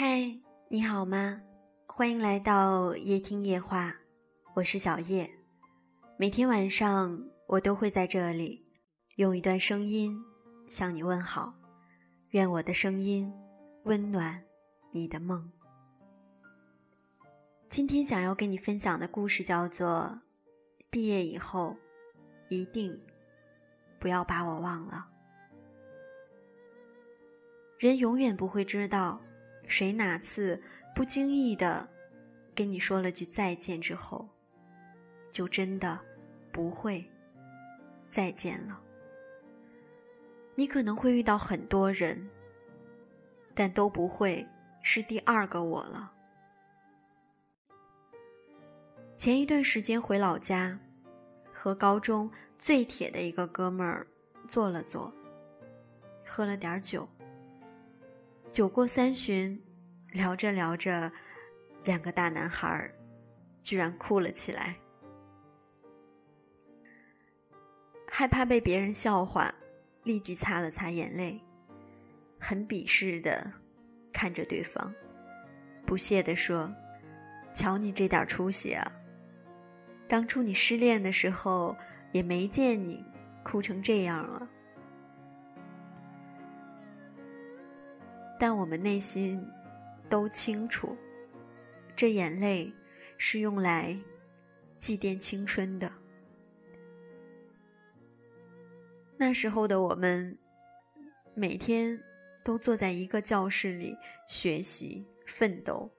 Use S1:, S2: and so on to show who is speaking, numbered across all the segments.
S1: 嗨，你好吗？欢迎来到夜听夜话，我是小叶。每天晚上，我都会在这里用一段声音向你问好。愿我的声音温暖你的梦。今天想要跟你分享的故事叫做《毕业以后一定不要把我忘了》。人永远不会知道。谁哪次不经意的跟你说了句再见之后，就真的不会再见了？你可能会遇到很多人，但都不会是第二个我了。前一段时间回老家，和高中最铁的一个哥们儿坐了坐，喝了点酒。酒过三巡，聊着聊着，两个大男孩儿居然哭了起来。害怕被别人笑话，立即擦了擦眼泪，很鄙视的看着对方，不屑的说：“瞧你这点出息啊！当初你失恋的时候，也没见你哭成这样啊。”但我们内心都清楚，这眼泪是用来祭奠青春的。那时候的我们，每天都坐在一个教室里学习奋斗，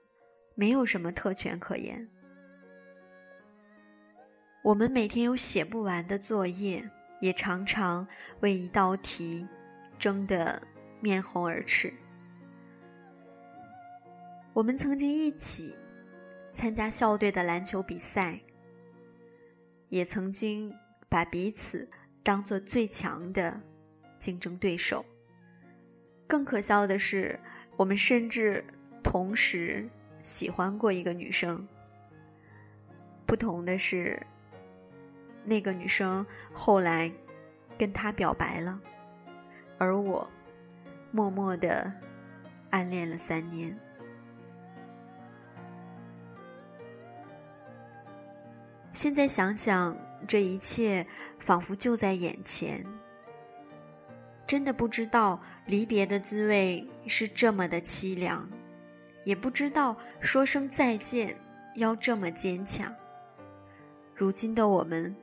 S1: 没有什么特权可言。我们每天有写不完的作业，也常常为一道题争得面红耳赤。我们曾经一起参加校队的篮球比赛，也曾经把彼此当做最强的竞争对手。更可笑的是，我们甚至同时喜欢过一个女生。不同的是，那个女生后来跟他表白了，而我默默的暗恋了三年。现在想想，这一切仿佛就在眼前。真的不知道离别的滋味是这么的凄凉，也不知道说声再见要这么坚强。如今的我们，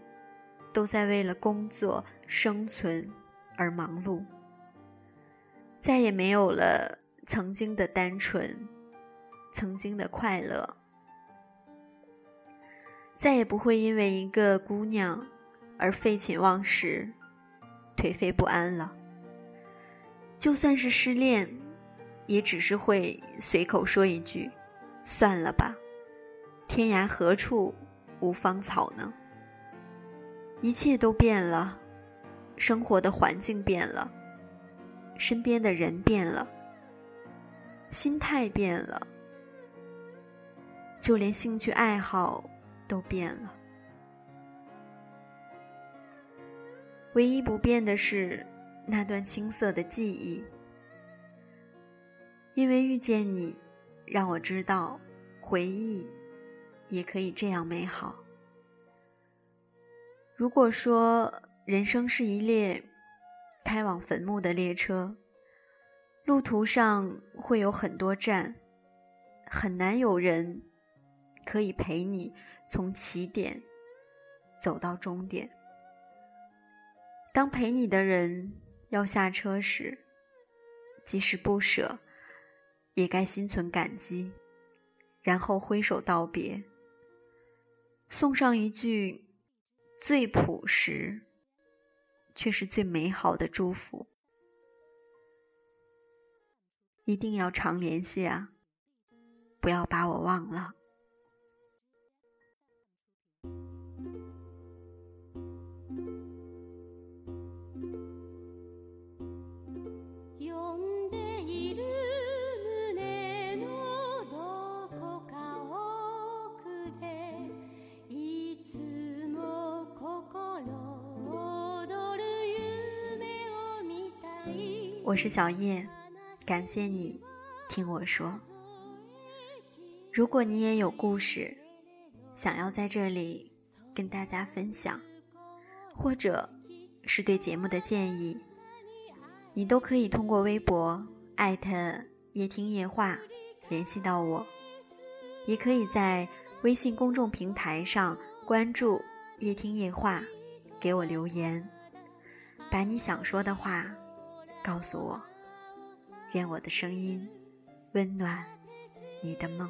S1: 都在为了工作生存而忙碌，再也没有了曾经的单纯，曾经的快乐。再也不会因为一个姑娘而废寝忘食、颓废不安了。就算是失恋，也只是会随口说一句：“算了吧，天涯何处无芳草呢？”一切都变了，生活的环境变了，身边的人变了，心态变了，就连兴趣爱好。都变了，唯一不变的是那段青涩的记忆。因为遇见你，让我知道回忆也可以这样美好。如果说人生是一列开往坟墓的列车，路途上会有很多站，很难有人可以陪你。从起点走到终点，当陪你的人要下车时，即使不舍，也该心存感激，然后挥手道别，送上一句最朴实却是最美好的祝福：一定要常联系啊，不要把我忘了。我是小叶，感谢你听我说。如果你也有故事，想要在这里跟大家分享，或者是对节目的建议，你都可以通过微博艾特夜听夜话联系到我，也可以在微信公众平台上关注夜听夜话，给我留言，把你想说的话告诉我。愿我的声音温暖你的梦。